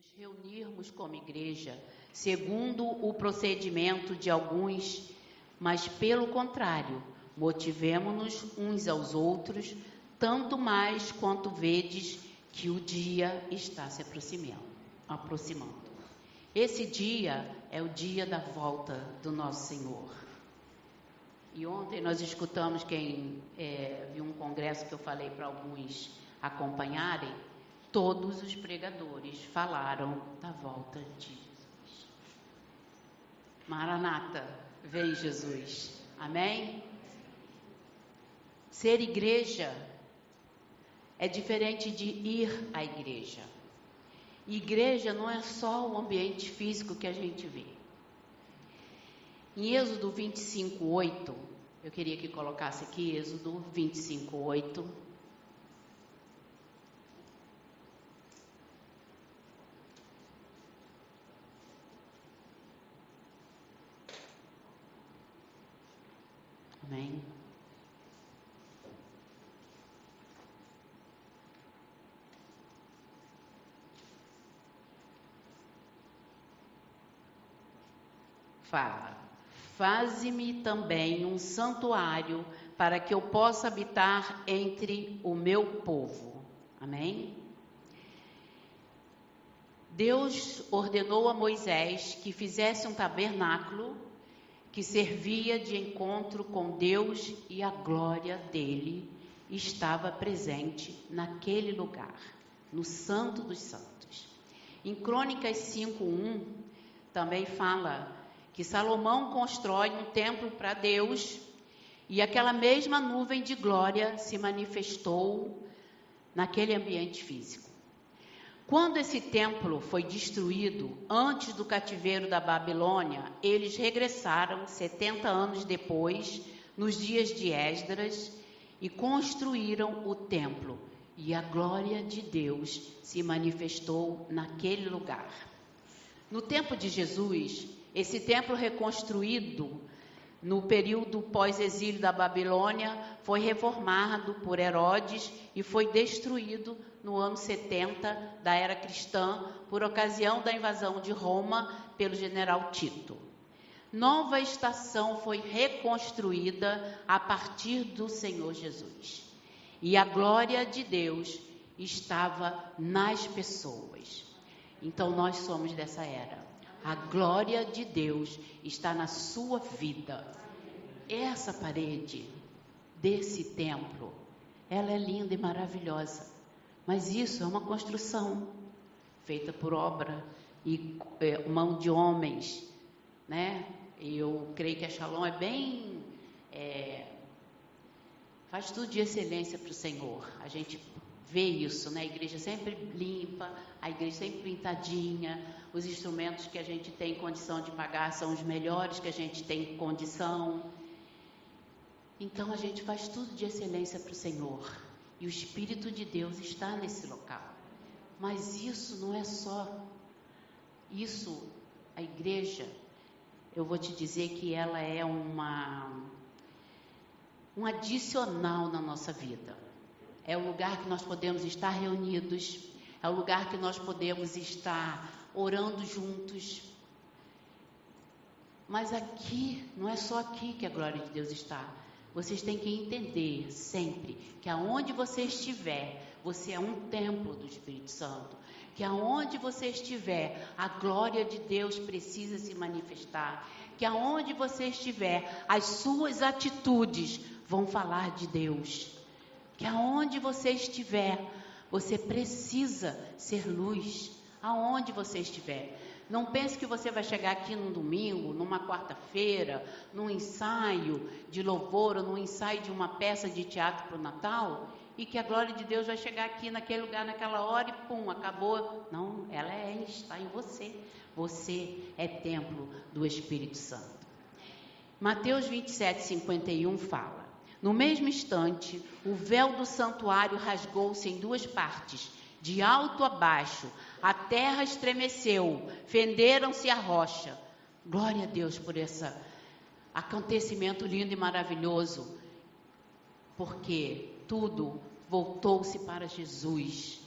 nos reunirmos como igreja segundo o procedimento de alguns, mas pelo contrário, motivemo-nos uns aos outros, tanto mais quanto vedes que o dia está se aproximando. aproximando. Esse dia é o dia da volta do nosso Senhor. E ontem nós escutamos quem é, viu um congresso que eu falei para alguns acompanharem, todos os pregadores falaram da volta de Jesus. Maranata, vem Jesus. Amém? Ser igreja é diferente de ir à igreja. Igreja não é só o ambiente físico que a gente vê. Em Êxodo 25, 8, eu queria que colocasse aqui Êxodo 25, 8. Amém. Fala: Faze-me também um santuário para que eu possa habitar entre o meu povo. Amém? Deus ordenou a Moisés que fizesse um tabernáculo que servia de encontro com Deus e a glória dele estava presente naquele lugar, no Santo dos Santos. Em Crônicas 5:1 também fala que Salomão constrói um templo para Deus e aquela mesma nuvem de glória se manifestou naquele ambiente físico. Quando esse templo foi destruído antes do cativeiro da Babilônia, eles regressaram 70 anos depois, nos dias de Esdras, e construíram o templo. E a glória de Deus se manifestou naquele lugar. No tempo de Jesus, esse templo reconstruído no período pós-exílio da Babilônia, foi reformado por Herodes e foi destruído no ano 70 da era cristã, por ocasião da invasão de Roma pelo general Tito. Nova estação foi reconstruída a partir do Senhor Jesus. E a glória de Deus estava nas pessoas. Então nós somos dessa era. A glória de Deus está na sua vida. Essa parede desse templo, ela é linda e maravilhosa. Mas isso é uma construção feita por obra e é, mão de homens, né? Eu creio que a Shalom é bem é, faz tudo de excelência para o Senhor. A gente vê isso, né? A igreja sempre limpa, a igreja sempre pintadinha, os instrumentos que a gente tem condição de pagar são os melhores que a gente tem condição. Então a gente faz tudo de excelência para o Senhor. E o Espírito de Deus está nesse local. Mas isso não é só. Isso, a igreja, eu vou te dizer que ela é uma um adicional na nossa vida. É o lugar que nós podemos estar reunidos, é o lugar que nós podemos estar orando juntos. Mas aqui, não é só aqui que a glória de Deus está. Vocês têm que entender sempre que aonde você estiver, você é um templo do Espírito Santo. Que aonde você estiver, a glória de Deus precisa se manifestar. Que aonde você estiver, as suas atitudes vão falar de Deus. Que aonde você estiver, você precisa ser luz. Aonde você estiver. Não pense que você vai chegar aqui num domingo, numa quarta-feira, num ensaio de louvor ou num ensaio de uma peça de teatro para o Natal e que a glória de Deus vai chegar aqui naquele lugar, naquela hora e pum, acabou. Não, ela é, está em você. Você é templo do Espírito Santo. Mateus 27, 51 fala: No mesmo instante, o véu do santuário rasgou-se em duas partes de alto a baixo, a terra estremeceu, fenderam-se a rocha. Glória a Deus por esse acontecimento lindo e maravilhoso, porque tudo voltou-se para Jesus.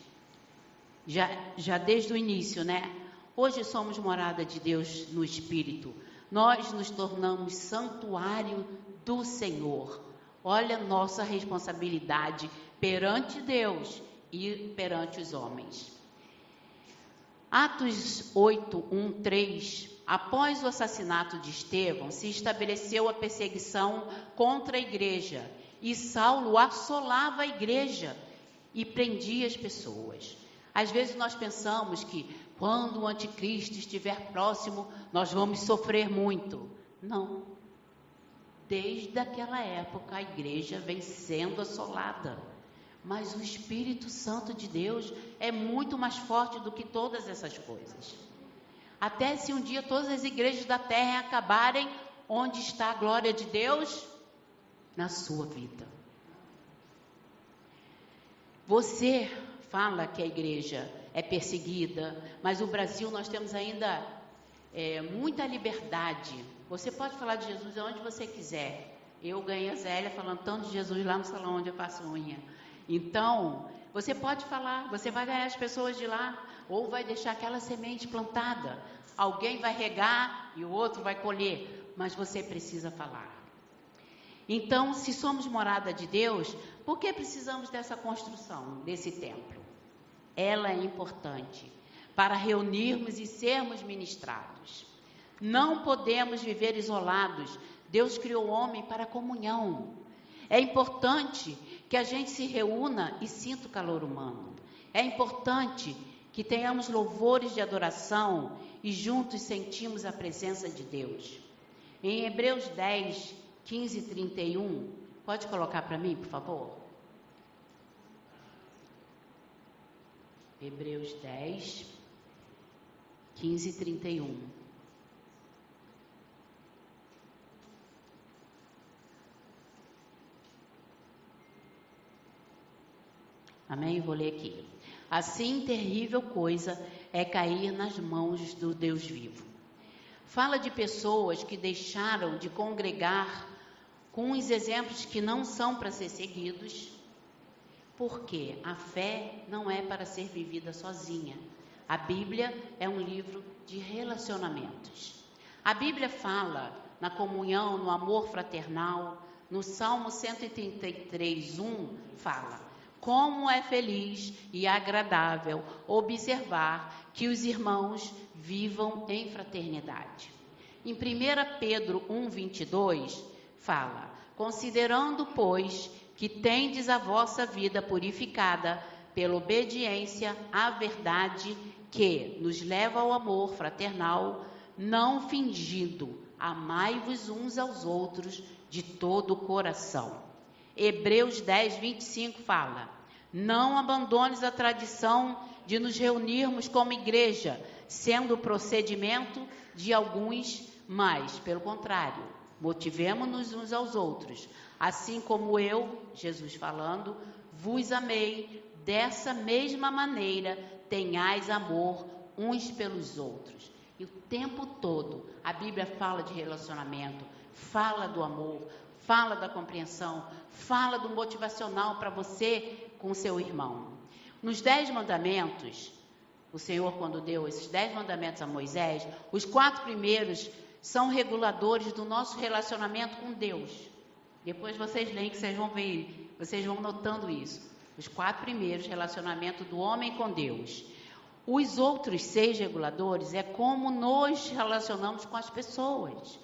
já, já desde o início, né? Hoje somos morada de Deus no Espírito. Nós nos tornamos santuário do Senhor. Olha nossa responsabilidade perante Deus e perante os homens. Atos 8, 1, 3. Após o assassinato de Estevão, se estabeleceu a perseguição contra a igreja e Saulo assolava a igreja e prendia as pessoas. Às vezes nós pensamos que quando o anticristo estiver próximo, nós vamos sofrer muito. Não. Desde aquela época a igreja vem sendo assolada. Mas o Espírito Santo de Deus é muito mais forte do que todas essas coisas. Até se um dia todas as igrejas da terra acabarem, onde está a glória de Deus? Na sua vida. Você fala que a igreja é perseguida, mas o Brasil nós temos ainda é, muita liberdade. Você pode falar de Jesus onde você quiser. Eu ganhei a Zélia falando tanto de Jesus lá no salão onde eu faço unha. Então, você pode falar, você vai ganhar as pessoas de lá, ou vai deixar aquela semente plantada. Alguém vai regar e o outro vai colher, mas você precisa falar. Então, se somos morada de Deus, por que precisamos dessa construção, desse templo? Ela é importante para reunirmos e sermos ministrados. Não podemos viver isolados. Deus criou o homem para comunhão. É importante que a gente se reúna e sinta o calor humano. É importante que tenhamos louvores de adoração e juntos sentimos a presença de Deus. Em Hebreus 10, 15 e 31, pode colocar para mim, por favor? Hebreus 10, 15 e 31. Amém? Vou ler aqui. Assim terrível coisa é cair nas mãos do Deus vivo. Fala de pessoas que deixaram de congregar com os exemplos que não são para ser seguidos, porque a fé não é para ser vivida sozinha. A Bíblia é um livro de relacionamentos. A Bíblia fala na comunhão, no amor fraternal. No Salmo 133, 1, fala: Como é feliz e agradável observar que os irmãos vivam em fraternidade. Em 1 Pedro 1, 22, fala: Considerando, pois, que tendes a vossa vida purificada pela obediência à verdade que nos leva ao amor fraternal, não fingindo, amai-vos uns aos outros de todo o coração. Hebreus 10, 25 fala: Não abandones a tradição de nos reunirmos como igreja, sendo o procedimento de alguns, mas, pelo contrário, motivemos-nos uns aos outros, Assim como eu, Jesus falando, vos amei, dessa mesma maneira tenhais amor uns pelos outros. E o tempo todo a Bíblia fala de relacionamento, fala do amor, fala da compreensão, fala do motivacional para você com seu irmão. Nos Dez Mandamentos, o Senhor, quando deu esses Dez Mandamentos a Moisés, os quatro primeiros são reguladores do nosso relacionamento com Deus. Depois vocês leem que vocês vão ver, vocês vão notando isso. Os quatro primeiros, relacionamento do homem com Deus. Os outros seis reguladores é como nos relacionamos com as pessoas.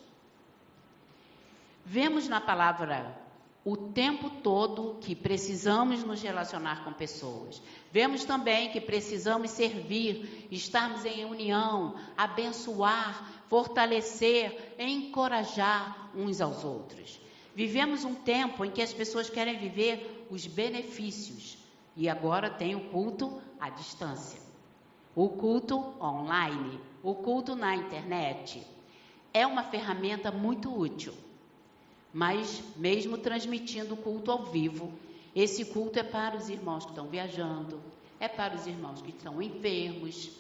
Vemos na palavra o tempo todo que precisamos nos relacionar com pessoas. Vemos também que precisamos servir, estarmos em união, abençoar, fortalecer, encorajar uns aos outros. Vivemos um tempo em que as pessoas querem viver os benefícios e agora tem o culto à distância. O culto online, o culto na internet é uma ferramenta muito útil. Mas mesmo transmitindo o culto ao vivo, esse culto é para os irmãos que estão viajando, é para os irmãos que estão enfermos.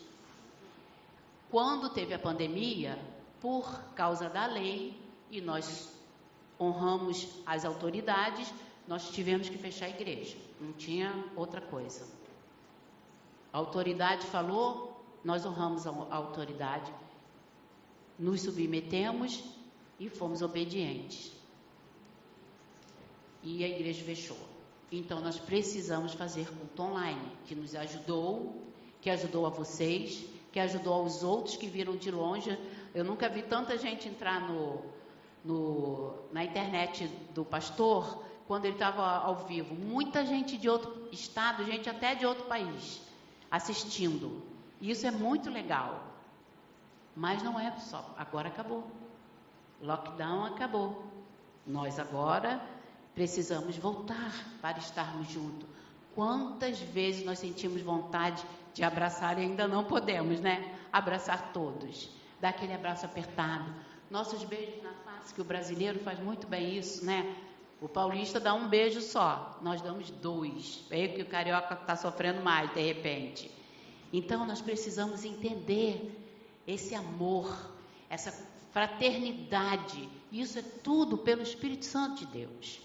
Quando teve a pandemia, por causa da lei, e nós honramos as autoridades, nós tivemos que fechar a igreja. Não tinha outra coisa. A autoridade falou, nós honramos a autoridade, nos submetemos e fomos obedientes. E a igreja fechou. Então nós precisamos fazer culto online, que nos ajudou, que ajudou a vocês, que ajudou aos outros que viram de longe. Eu nunca vi tanta gente entrar no, no, na internet do pastor quando ele estava ao vivo. Muita gente de outro estado, gente até de outro país, assistindo. Isso é muito legal. Mas não é só, agora acabou. Lockdown acabou. Nós agora precisamos voltar para estarmos juntos. Quantas vezes nós sentimos vontade de abraçar e ainda não podemos, né? Abraçar todos. Dar aquele abraço apertado. Nossos beijos na face, que o brasileiro faz muito bem isso, né? O paulista dá um beijo só, nós damos dois. É que o carioca está sofrendo mais, de repente. Então, nós precisamos entender esse amor, essa fraternidade. Isso é tudo pelo Espírito Santo de Deus.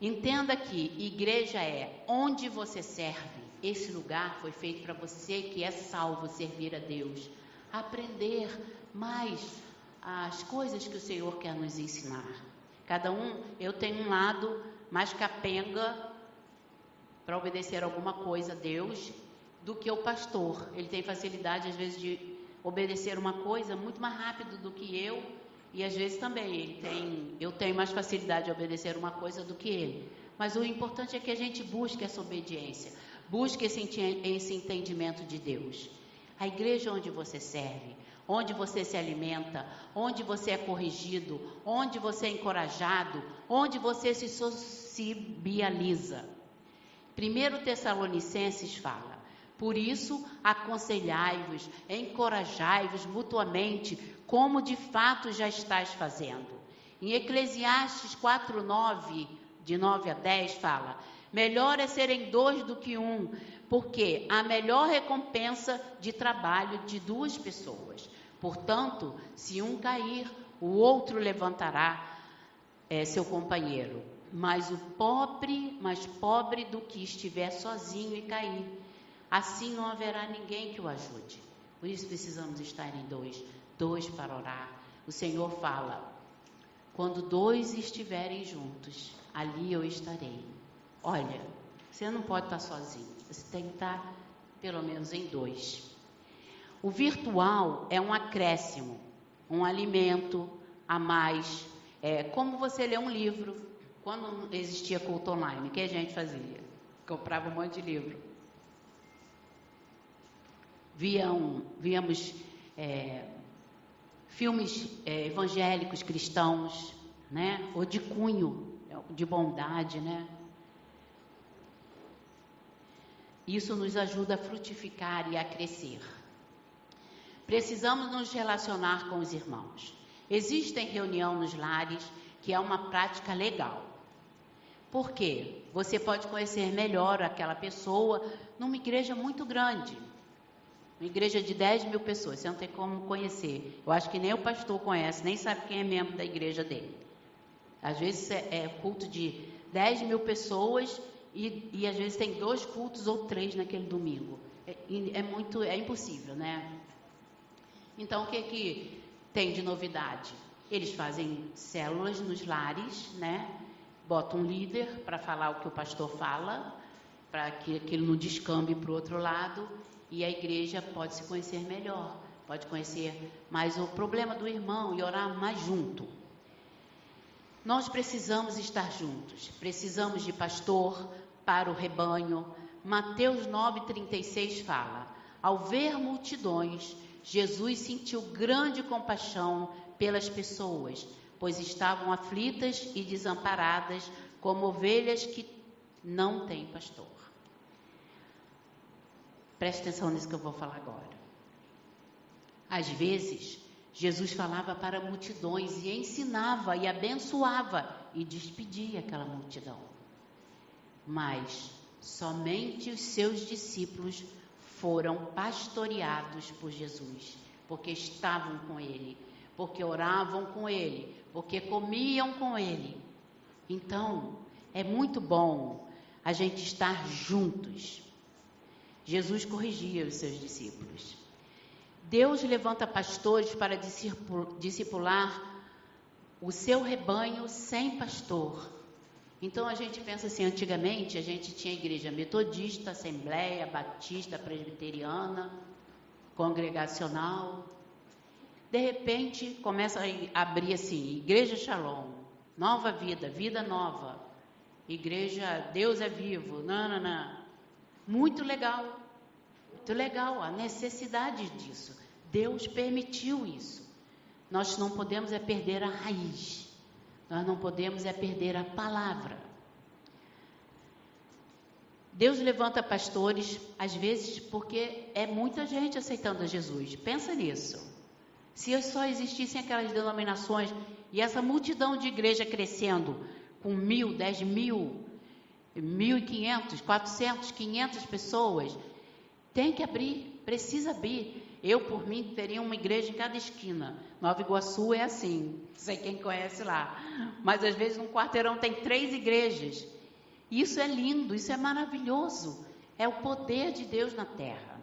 Entenda que igreja é onde você serve. Esse lugar foi feito para você que é salvo servir a Deus, aprender mais as coisas que o Senhor quer nos ensinar. Cada um, eu tenho um lado mais capenga para obedecer alguma coisa a Deus do que o pastor. Ele tem facilidade, às vezes, de obedecer uma coisa muito mais rápido do que eu, e às vezes também ele tem, eu tenho mais facilidade de obedecer uma coisa do que ele. Mas o importante é que a gente busque essa obediência, busque esse, entendimento de Deus. A igreja onde você serve, onde você se alimenta, onde você é corrigido, onde você é encorajado, onde você se socializa. Primeiro Tessalonicenses fala: Por isso, aconselhai-vos, encorajai-vos mutuamente, como de fato já estás fazendo. Em Eclesiastes 4:9, de 9 a 10 fala: Melhor é serem dois do que um, porque a melhor recompensa de trabalho de duas pessoas. Portanto, se um cair, o outro levantará é, seu companheiro. Mas o pobre, mais pobre do que estiver sozinho e cair, assim não haverá ninguém que o ajude. Por isso precisamos estar em dois, dois para orar. O Senhor fala: quando dois estiverem juntos, ali eu estarei. Olha, você não pode estar sozinho, você tem que estar pelo menos em dois. O virtual é um acréscimo, um alimento a mais. É como você lê um livro. Quando existia culto online, o que a gente fazia? Comprava um monte de livro. Viam, víamos é, filmes é, evangélicos cristãos, né? Ou de cunho, de bondade, né? Isso nos ajuda a frutificar e a crescer. Precisamos nos relacionar com os irmãos. Existem reunião nos lares, que é uma prática legal. Por quê? Você pode conhecer melhor aquela pessoa numa igreja muito grande. Uma igreja de 10 mil pessoas, você não tem como conhecer. Eu acho que nem o pastor conhece, nem sabe quem é membro da igreja dele. Às vezes é, é culto de 10 mil pessoas e, e, às vezes tem dois cultos ou três naquele domingo. É, é muito, é impossível, né? Então, o que, que tem de novidade? Eles fazem células nos lares, né? Botam um líder para falar o que o pastor fala, para que aquilo não descambe para o outro lado, e a igreja pode se conhecer melhor, pode conhecer mais o problema do irmão e orar mais junto. Nós precisamos estar juntos, precisamos de pastor para o rebanho. Mateus 9,36 fala: Ao ver multidões, Jesus sentiu grande compaixão pelas pessoas, pois estavam aflitas e desamparadas, como ovelhas que não têm pastor. Preste atenção nisso que eu vou falar agora. Às vezes, Jesus falava para multidões e ensinava e abençoava e despedia aquela multidão. Mas somente os seus discípulos foram pastoreados por Jesus, porque estavam com Ele, porque oravam com Ele, porque comiam com Ele. Então, é muito bom a gente estar juntos. Jesus corrigia os seus discípulos. Deus levanta pastores para discipular o seu rebanho sem pastor. Então a gente pensa assim, antigamente a gente tinha igreja metodista, assembleia, batista, presbiteriana, congregacional. De repente começa a abrir assim, igreja Shalom, nova vida, vida nova. Igreja Deus é vivo, não. Muito legal. Muito legal a necessidade disso. Deus permitiu isso. Nós não podemos é perder a raiz. Nós não podemos é perder a palavra. Deus levanta pastores, às vezes, porque é muita gente aceitando a Jesus. Pensa nisso. Se só existissem aquelas denominações e essa multidão de igreja crescendo com mil, dez mil, mil e quinhentos, quatrocentos, quinhentas pessoas, tem que abrir, precisa abrir. Eu, por mim, teria uma igreja em cada esquina. Nova Iguaçu é assim, não sei quem conhece lá. Mas às vezes num quarteirão tem três igrejas. Isso é lindo, isso é maravilhoso. É o poder de Deus na terra.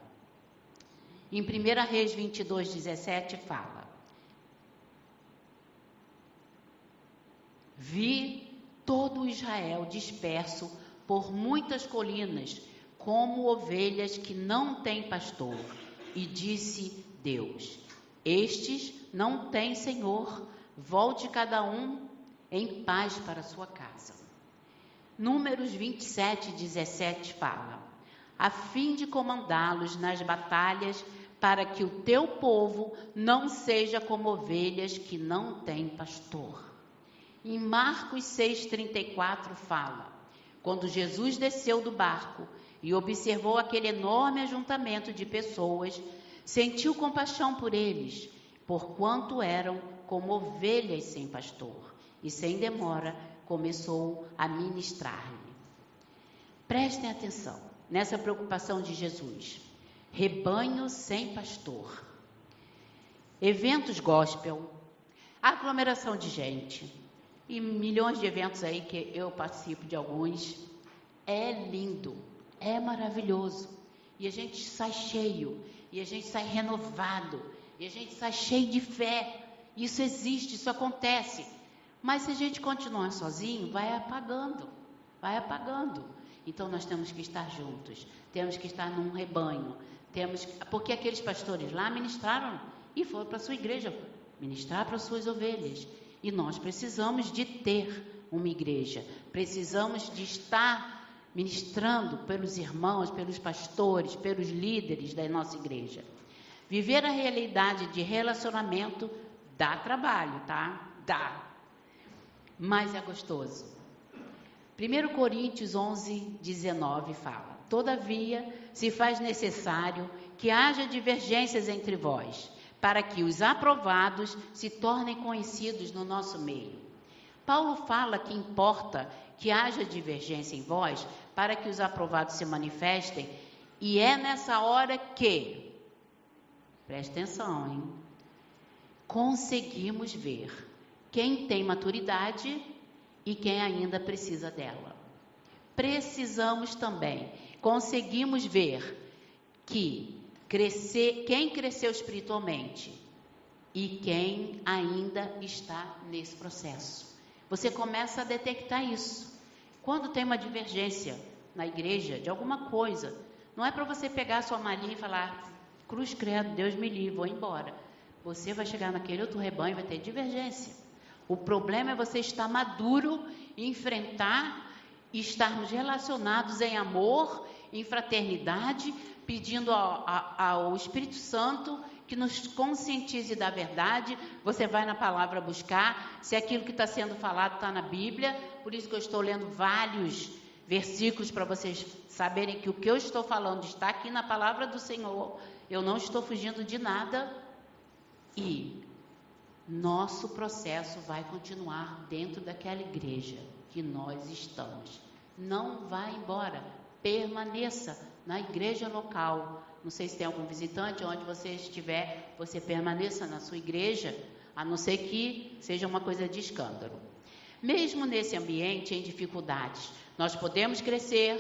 Em 1 Reis 22, 17 fala: Vi todo Israel disperso por muitas colinas, como ovelhas que não têm pastor. E disse Deus: Estes não têm senhor, volte cada um em paz para sua casa. Números 27, 17 fala: a fim de comandá-los nas batalhas, para que o teu povo não seja como ovelhas que não têm pastor. Em Marcos 6,34 fala: quando Jesus desceu do barco e observou aquele enorme ajuntamento de pessoas, sentiu compaixão por eles, porquanto eram como ovelhas sem pastor, e sem demora começou a ministrar-lhe. Prestem atenção nessa preocupação de Jesus. Rebanho sem pastor. Eventos gospel, aglomeração de gente e milhões de eventos aí que eu participo de alguns. É lindo, é maravilhoso. E a gente sai cheio, e a gente sai renovado, e a gente sai cheio de fé. Isso existe, isso acontece. Mas se a gente continuar sozinho, vai apagando, vai apagando. Então nós temos que estar juntos, temos que estar num rebanho, temos porque aqueles pastores lá ministraram e foram para a sua igreja ministrar para as suas ovelhas. E nós precisamos de ter uma igreja, precisamos de estar ministrando pelos irmãos, pelos pastores, pelos líderes da nossa igreja. Viver a realidade de relacionamento dá trabalho, tá? Dá. Mas é gostoso. 1 Coríntios 11, 19 fala: Todavia, se faz necessário que haja divergências entre vós, para que os aprovados se tornem conhecidos no nosso meio. Paulo fala que importa que haja divergência em vós, para que os aprovados se manifestem, e é nessa hora que, preste atenção, hein? Conseguimos ver quem tem maturidade e quem ainda precisa dela. Precisamos também, conseguimos ver que crescer, quem cresceu espiritualmente e quem ainda está nesse processo. Você começa a detectar isso. Quando tem uma divergência na igreja de alguma coisa, não é para você pegar a sua malinha e falar, cruz credo, Deus me livre, vou embora. Você vai chegar naquele outro rebanho e vai ter divergência. O problema é você estar maduro enfrentar estarmos relacionados em amor, em fraternidade, pedindo ao, ao Espírito Santo que nos conscientize da verdade. Você vai na palavra buscar se aquilo que está sendo falado está na Bíblia. Por isso que eu estou lendo vários versículos para vocês saberem que o que eu estou falando está aqui na palavra do Senhor. Eu não estou fugindo de nada. E nosso processo vai continuar dentro daquela igreja que nós estamos. Não vá embora, permaneça na igreja local. Não sei se tem algum visitante, onde você estiver, você permaneça na sua igreja, a não ser que seja uma coisa de escândalo. Mesmo nesse ambiente em dificuldades, nós podemos crescer,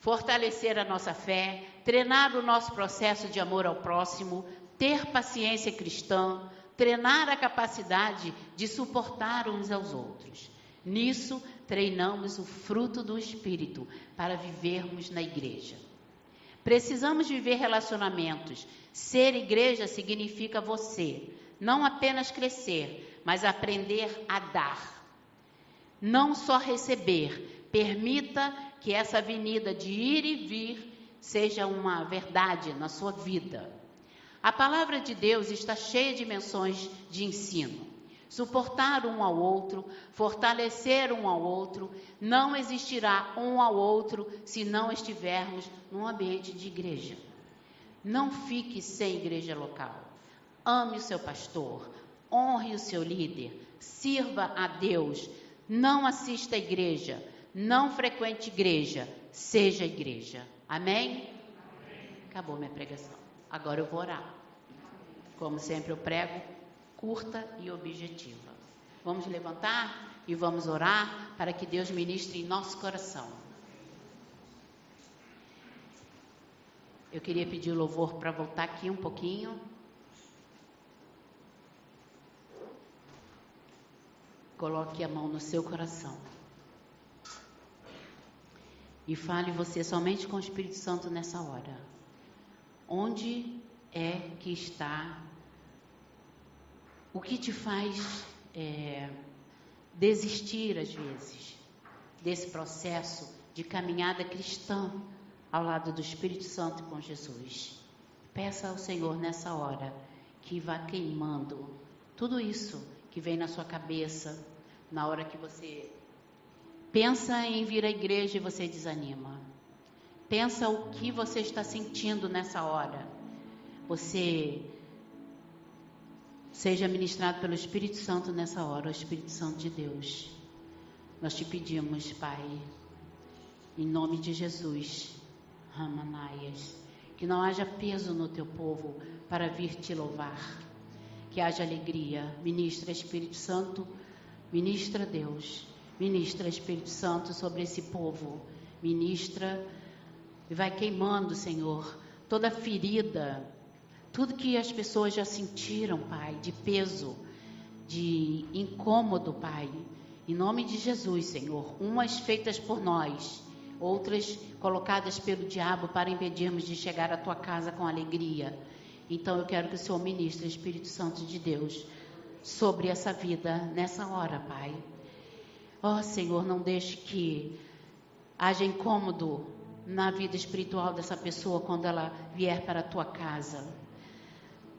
fortalecer a nossa fé, treinar o nosso processo de amor ao próximo, ter paciência cristã, treinar a capacidade de suportar uns aos outros. Nisso, treinamos o fruto do Espírito para vivermos na igreja. Precisamos viver relacionamentos. Ser igreja significa você não apenas crescer, mas aprender a dar. Não só receber. Permita que essa avenida de ir e vir seja uma verdade na sua vida. A palavra de Deus está cheia de menções de ensino. Suportar um ao outro, fortalecer um ao outro, não existirá um ao outro se não estivermos num ambiente de igreja. Não fique sem igreja local. Ame o seu pastor, honre o seu líder, sirva a Deus, não assista à igreja, não frequente igreja, seja igreja. Amém? Acabou minha pregação. Agora eu vou orar. Como sempre eu prego, curta e objetiva. Vamos levantar e vamos orar para que Deus ministre em nosso coração. Eu queria pedir o louvor para voltar aqui um pouquinho. Coloque a mão no seu coração. E fale você somente com o Espírito Santo nessa hora. Onde é que está o que te faz é, desistir, às vezes, desse processo de caminhada cristã ao lado do Espírito Santo com Jesus? Peça ao Senhor nessa hora que vá queimando tudo isso que vem na sua cabeça na hora que você pensa em vir à igreja e você desanima. Pensa o que você está sentindo nessa hora. Você Seja ministrado pelo Espírito Santo nessa hora, o Espírito Santo de Deus. Nós te pedimos, Pai, em nome de Jesus, Ramanaias, que não haja peso no teu povo para vir te louvar, que haja alegria. Ministra Espírito Santo, ministra Deus, ministra Espírito Santo sobre esse povo, ministra. E vai queimando, Senhor, toda ferida tudo que as pessoas já sentiram, Pai, de peso, de incômodo, Pai. Em nome de Jesus, Senhor. Umas feitas por nós, outras colocadas pelo diabo para impedirmos de chegar à tua casa com alegria. Então eu quero que o Senhor ministre, Espírito Santo de Deus, sobre essa vida nessa hora, Pai. Ó oh, Senhor, não deixe que haja incômodo na vida espiritual dessa pessoa quando ela vier para a tua casa.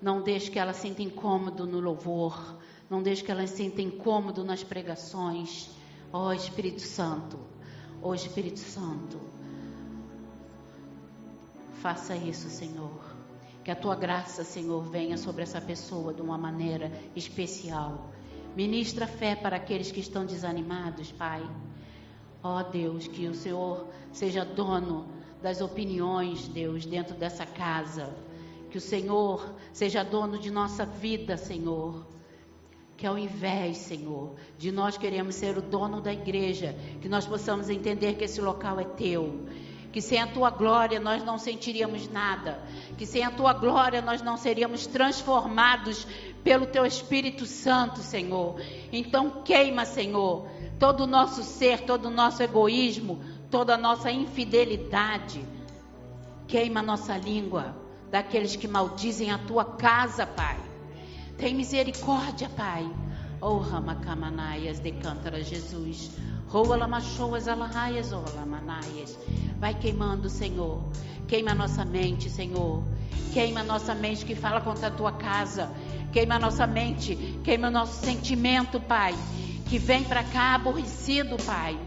Não deixe que ela sinta incômodo no louvor. Não deixe que ela sinta incômodo nas pregações. Ó oh, Espírito Santo, ó oh, Espírito Santo, faça isso, Senhor. Que a tua graça, Senhor, venha sobre essa pessoa de uma maneira especial. Ministra fé para aqueles que estão desanimados, Pai. Ó oh, Deus, que o Senhor seja dono das opiniões, Deus, dentro dessa casa que o Senhor seja dono de nossa vida, Senhor. Que ao invés, Senhor, de nós queremos ser o dono da igreja, que nós possamos entender que esse local é teu. Que sem a tua glória nós não sentiríamos nada. Que sem a tua glória nós não seríamos transformados pelo teu Espírito Santo, Senhor. Então queima, Senhor, todo o nosso ser, todo o nosso egoísmo, toda a nossa infidelidade. Queima a nossa língua daqueles que maldizem a tua casa, Pai. Tem misericórdia, Pai. Oh, Ramacamanaias de Cântara, Jesus. Roa lamachoas alahaias, oh lamanaias. Vai queimando, Senhor. Queima a nossa mente, Senhor. Queima a nossa mente que fala contra a tua casa. Queima a nossa mente. Queima o nosso sentimento, Pai. Que vem para cá aborrecido, Pai.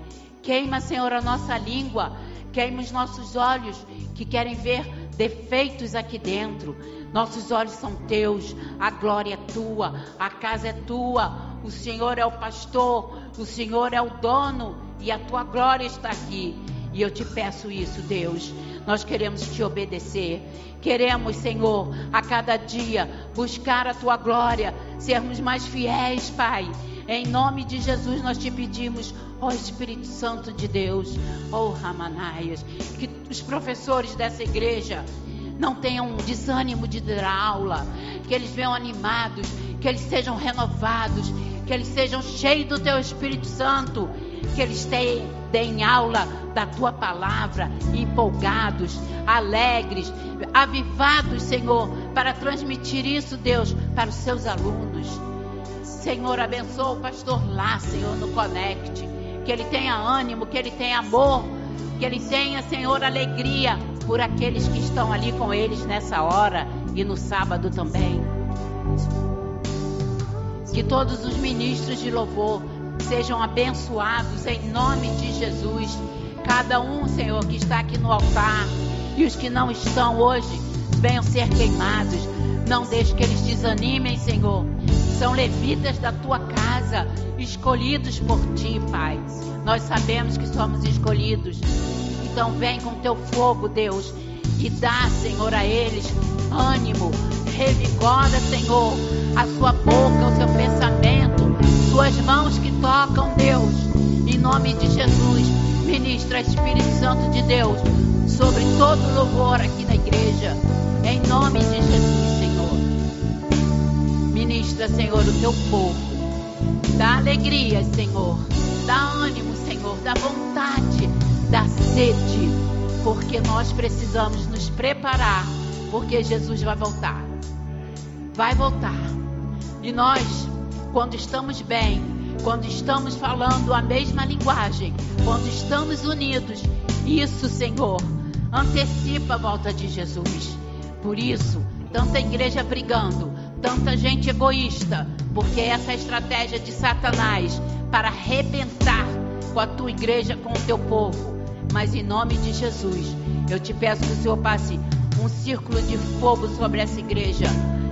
Queima, Senhor, a nossa língua. Queima os nossos olhos que querem ver defeitos aqui dentro. Nossos olhos são teus, a glória é tua, a casa é tua, o Senhor é o pastor, o Senhor é o dono e a tua glória está aqui. E eu te peço isso, Deus. Nós queremos te obedecer. Queremos, Senhor, a cada dia buscar a tua glória, sermos mais fiéis, Pai Em nome de Jesus nós te pedimos, ó Espírito Santo de Deus, ó Ramanaias, que os professores dessa igreja não tenham desânimo de dar aula, que eles venham animados, que eles sejam renovados, que eles sejam cheios do teu Espírito Santo, que eles deem aula da tua palavra, empolgados, alegres, avivados, Senhor, para transmitir isso, Deus, para os seus alunos. Senhor, abençoa o pastor lá, Senhor, no Conect. Que ele tenha ânimo, que ele tenha amor, que ele tenha, Senhor, alegria por aqueles que estão ali com eles nessa hora e no sábado também. Que todos os ministros de louvor sejam abençoados em nome de Jesus. Cada um, Senhor, que está aqui no altar e os que não estão hoje, venham ser queimados. Não deixe que eles desanimem, Senhor são levitas da tua casa, escolhidos por ti, Pai. Nós sabemos que somos escolhidos. Então vem com teu fogo, Deus, e dá, Senhor, a eles ânimo. Revigora, Senhor, a sua boca, o seu pensamento, suas mãos que tocam, Deus. Em nome de Jesus, ministra Espírito Santo de Deus sobre todo louvor aqui na igreja. Em nome de Jesus. Ministra, Senhor, o teu povo. Dá alegria, Senhor. Dá ânimo, Senhor. Dá vontade. Dá sede. Porque nós precisamos nos preparar. Porque Jesus vai voltar. Vai voltar. E nós, quando estamos bem, quando estamos falando a mesma linguagem, quando estamos unidos, isso, Senhor, antecipa a volta de Jesus. Por isso, tanta igreja brigando, tanta gente egoísta, porque essa é a estratégia de Satanás para arrebentar com a tua igreja, com o teu povo. Mas em nome de Jesus, eu te peço que o Senhor passe um círculo de fogo sobre essa igreja.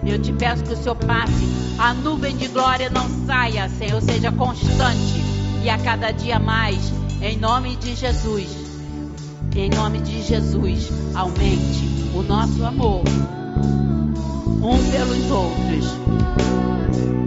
Eu te peço que o Senhor passe, a nuvem de glória não saia, Senhor, seja constante e a cada dia mais, em nome de Jesus. Em nome de Jesus, aumente o nosso amor um pelos outros.